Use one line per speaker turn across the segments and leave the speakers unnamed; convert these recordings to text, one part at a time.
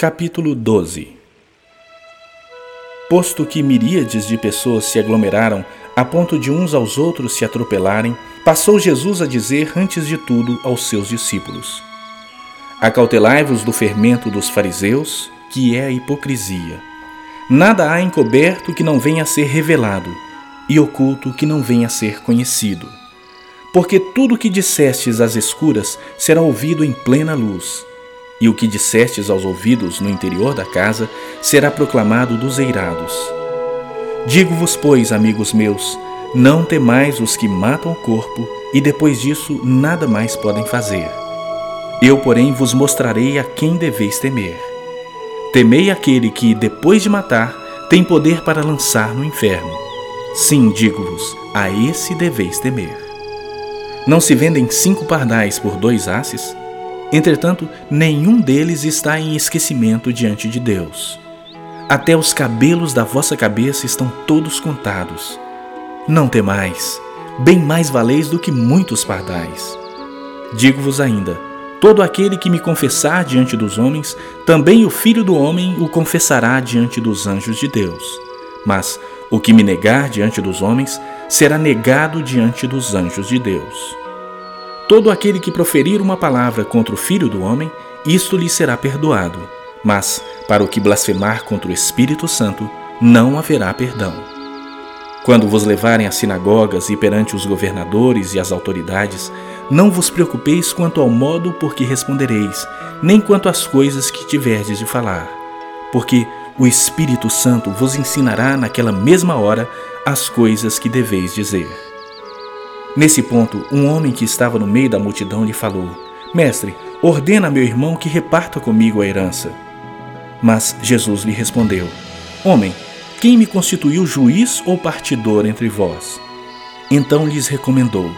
Capítulo 12 Posto que miríades de pessoas se aglomeraram a ponto de uns aos outros se atropelarem, passou Jesus a dizer antes de tudo aos seus discípulos: Acautelai-vos do fermento dos fariseus, que é a hipocrisia. Nada há encoberto que não venha a ser revelado, e oculto que não venha a ser conhecido. Porque tudo o que dissestes às escuras será ouvido em plena luz e o que dissestes aos ouvidos no interior da casa será proclamado dos eirados. Digo-vos, pois, amigos meus, não temais os que matam o corpo e depois disso nada mais podem fazer. Eu, porém, vos mostrarei a quem deveis temer. Temei aquele que, depois de matar, tem poder para lançar no inferno. Sim, digo-vos, a esse deveis temer. Não se vendem cinco pardais por dois asses? Entretanto, nenhum deles está em esquecimento diante de Deus. Até os cabelos da vossa cabeça estão todos contados. Não temais, bem mais valeis do que muitos pardais. Digo-vos ainda: todo aquele que me confessar diante dos homens, também o Filho do Homem o confessará diante dos anjos de Deus. Mas o que me negar diante dos homens, será negado diante dos anjos de Deus. Todo aquele que proferir uma palavra contra o Filho do Homem, isto lhe será perdoado. Mas, para o que blasfemar contra o Espírito Santo, não haverá perdão. Quando vos levarem às sinagogas e perante os governadores e as autoridades, não vos preocupeis quanto ao modo por que respondereis, nem quanto às coisas que tiverdes de falar, porque o Espírito Santo vos ensinará naquela mesma hora as coisas que deveis dizer. Nesse ponto, um homem que estava no meio da multidão lhe falou: Mestre, ordena a meu irmão que reparta comigo a herança. Mas Jesus lhe respondeu: Homem, quem me constituiu juiz ou partidor entre vós? Então lhes recomendou: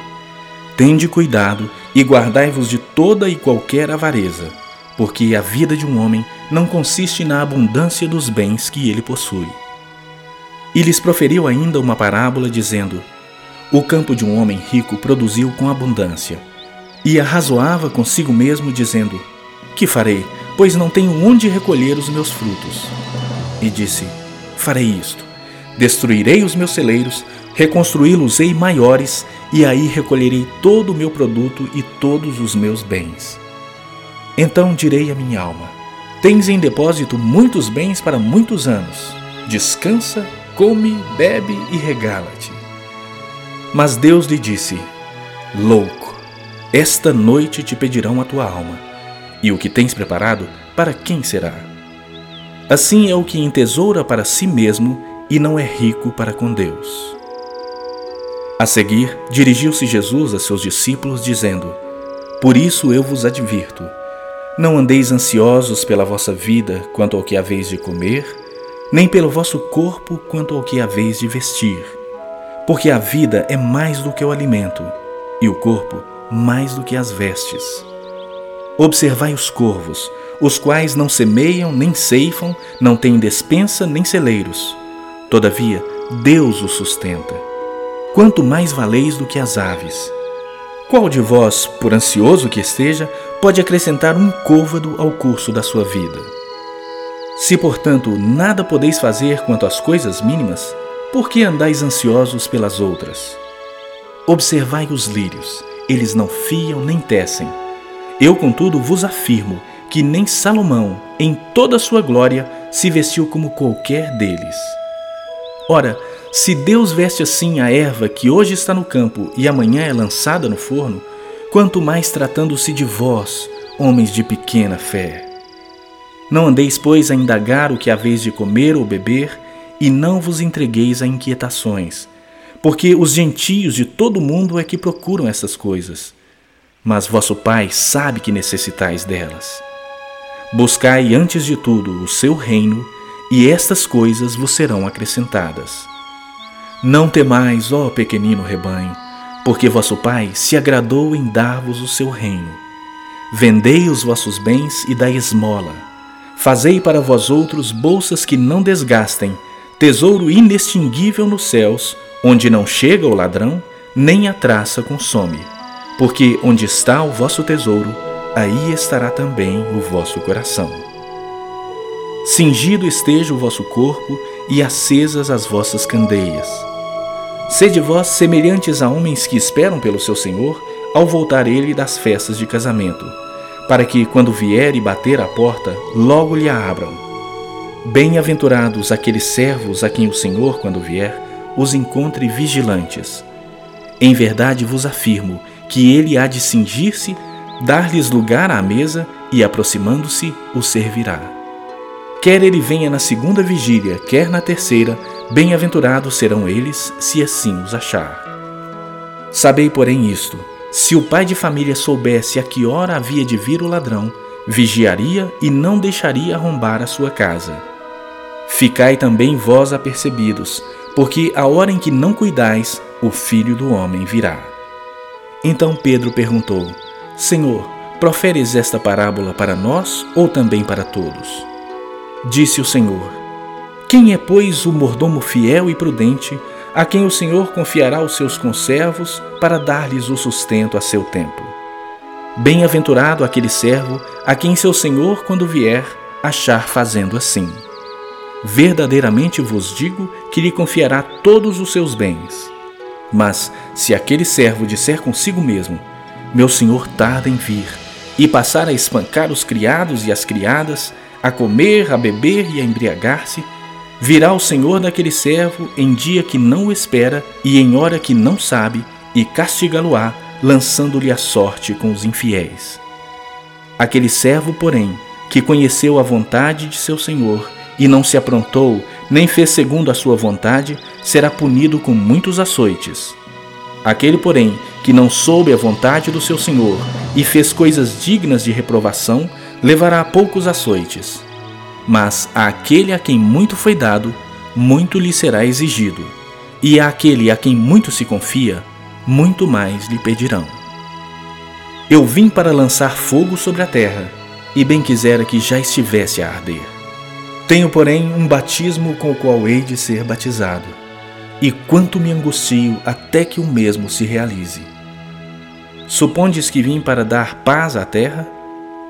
Tende cuidado e guardai-vos de toda e qualquer avareza, porque a vida de um homem não consiste na abundância dos bens que ele possui. E lhes proferiu ainda uma parábola, dizendo: o campo de um homem rico produziu com abundância. E arrazoava consigo mesmo, dizendo: Que farei, pois não tenho onde recolher os meus frutos? E disse: Farei isto: destruirei os meus celeiros, reconstruí-los-ei maiores, e aí recolherei todo o meu produto e todos os meus bens. Então direi à minha alma: Tens em depósito muitos bens para muitos anos. Descansa, come, bebe e regala-te. Mas Deus lhe disse: Louco, esta noite te pedirão a tua alma, e o que tens preparado, para quem será? Assim é o que entesoura para si mesmo e não é rico para com Deus. A seguir, dirigiu-se Jesus a seus discípulos, dizendo: Por isso eu vos advirto: não andeis ansiosos pela vossa vida quanto ao que haveis de comer, nem pelo vosso corpo quanto ao que haveis de vestir porque a vida é mais do que o alimento, e o corpo mais do que as vestes. Observai os corvos, os quais não semeiam nem ceifam, não têm despensa nem celeiros. Todavia, Deus os sustenta. Quanto mais valeis do que as aves. Qual de vós, por ansioso que esteja, pode acrescentar um côvado ao curso da sua vida? Se, portanto, nada podeis fazer quanto às coisas mínimas, por que andais ansiosos pelas outras? Observai os lírios, eles não fiam nem tecem. Eu, contudo, vos afirmo que nem Salomão, em toda a sua glória, se vestiu como qualquer deles. Ora, se Deus veste assim a erva que hoje está no campo e amanhã é lançada no forno, quanto mais tratando-se de vós, homens de pequena fé. Não andeis, pois, a indagar o que haveis de comer ou beber, e não vos entregueis a inquietações, porque os gentios de todo o mundo é que procuram essas coisas. Mas vosso Pai sabe que necessitais delas. Buscai antes de tudo o seu reino, e estas coisas vos serão acrescentadas. Não temais, ó pequenino rebanho, porque vosso Pai se agradou em dar-vos o seu reino. Vendei os vossos bens e dai esmola. Fazei para vós outros bolsas que não desgastem, tesouro inextinguível nos céus, onde não chega o ladrão, nem a traça consome. Porque onde está o vosso tesouro, aí estará também o vosso coração. Cingido esteja o vosso corpo e acesas as vossas candeias. Sede vós semelhantes a homens que esperam pelo seu Senhor ao voltar ele das festas de casamento, para que, quando vier e bater à porta, logo lhe a abram. Bem-aventurados aqueles servos a quem o Senhor, quando vier, os encontre vigilantes. Em verdade vos afirmo que ele há de cingir-se, dar-lhes lugar à mesa e, aproximando-se, o servirá. Quer ele venha na segunda vigília, quer na terceira, bem-aventurados serão eles, se assim os achar. Sabei, porém, isto: se o pai de família soubesse a que hora havia de vir o ladrão, vigiaria e não deixaria arrombar a sua casa. Ficai também vós apercebidos, porque a hora em que não cuidais, o filho do homem virá. Então Pedro perguntou: Senhor, proferes esta parábola para nós ou também para todos? Disse o Senhor: Quem é, pois, o mordomo fiel e prudente, a quem o Senhor confiará os seus conservos para dar-lhes o sustento a seu tempo? Bem-aventurado aquele servo a quem seu Senhor, quando vier, achar fazendo assim. Verdadeiramente vos digo que lhe confiará todos os seus bens. Mas, se aquele servo disser consigo mesmo: Meu senhor tarda em vir, e passar a espancar os criados e as criadas, a comer, a beber e a embriagar-se, virá o senhor daquele servo em dia que não o espera e em hora que não sabe, e castigá-lo-á, lançando-lhe a sorte com os infiéis. Aquele servo, porém, que conheceu a vontade de seu senhor, e não se aprontou, nem fez segundo a sua vontade, será punido com muitos açoites. Aquele, porém, que não soube a vontade do seu senhor e fez coisas dignas de reprovação, levará poucos açoites. Mas àquele a quem muito foi dado, muito lhe será exigido, e àquele a quem muito se confia, muito mais lhe pedirão. Eu vim para lançar fogo sobre a terra, e bem quisera que já estivesse a arder. Tenho, porém, um batismo com o qual hei de ser batizado, e quanto me angustio até que o mesmo se realize. Supondes que vim para dar paz à terra?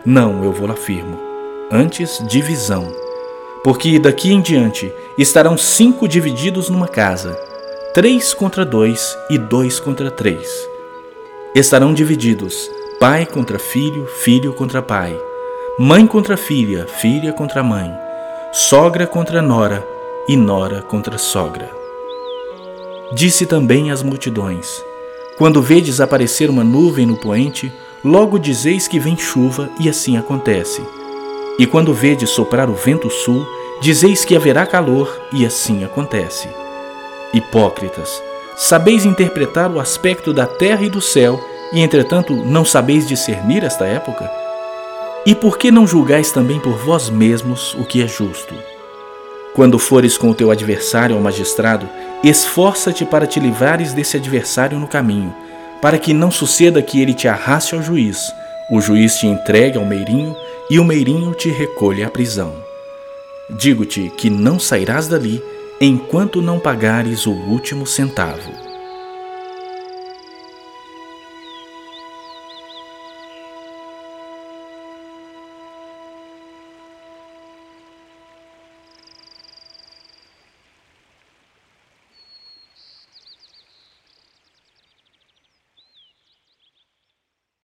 Não, eu vou afirmo. Antes, divisão. Porque daqui em diante estarão cinco divididos numa casa, três contra dois e dois contra três. Estarão divididos, pai contra filho, filho contra pai, mãe contra filha, filha contra mãe sogra contra nora e nora contra sogra. Disse também às multidões: Quando vedes aparecer uma nuvem no poente, logo dizeis que vem chuva, e assim acontece. E quando vedes soprar o vento sul, dizeis que haverá calor, e assim acontece. Hipócritas, sabeis interpretar o aspecto da terra e do céu, e entretanto não sabeis discernir esta época? E por que não julgais também por vós mesmos o que é justo? Quando fores com o teu adversário ao magistrado, esforça-te para te livrares desse adversário no caminho, para que não suceda que ele te arraste ao juiz, o juiz te entregue ao meirinho e o meirinho te recolhe à prisão. Digo-te que não sairás dali enquanto não pagares o último centavo.